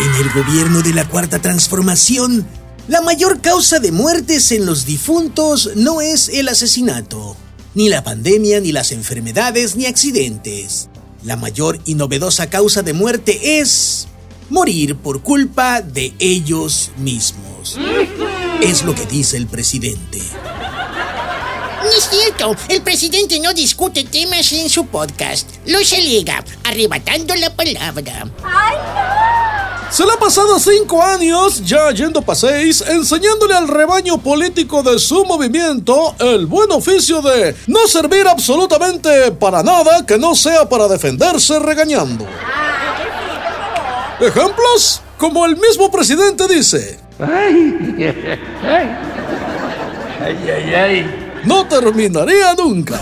En el gobierno de la Cuarta Transformación, la mayor causa de muertes en los difuntos no es el asesinato, ni la pandemia, ni las enfermedades, ni accidentes. La mayor y novedosa causa de muerte es morir por culpa de ellos mismos. Es lo que dice el presidente. No es cierto, el presidente no discute temas en su podcast. Los alega, arrebatando la palabra. Se le ha pasado cinco años, ya yendo pa' seis, enseñándole al rebaño político de su movimiento el buen oficio de no servir absolutamente para nada que no sea para defenderse regañando. Ejemplos, como el mismo presidente dice. No terminaría nunca.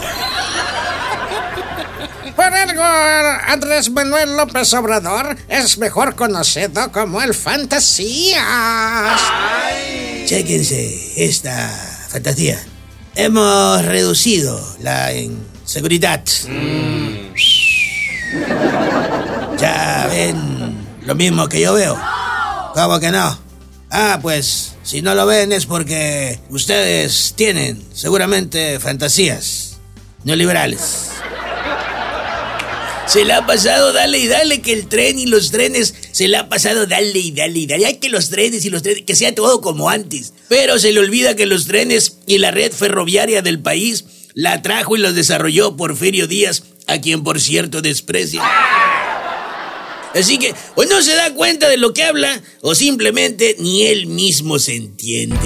Algo, Andrés Manuel López Obrador es mejor conocido como el Fantasías. Chéquense esta fantasía. Hemos reducido la inseguridad. Ya ven lo mismo que yo veo. ¿Cómo que no? Ah, pues si no lo ven es porque ustedes tienen seguramente fantasías neoliberales. Se le ha pasado dale y dale que el tren y los trenes se le ha pasado dale y dale y dale. Hay que los trenes y los trenes, que sea todo como antes. Pero se le olvida que los trenes y la red ferroviaria del país la trajo y los desarrolló Porfirio Díaz, a quien por cierto desprecia. Así que o no se da cuenta de lo que habla o simplemente ni él mismo se entiende.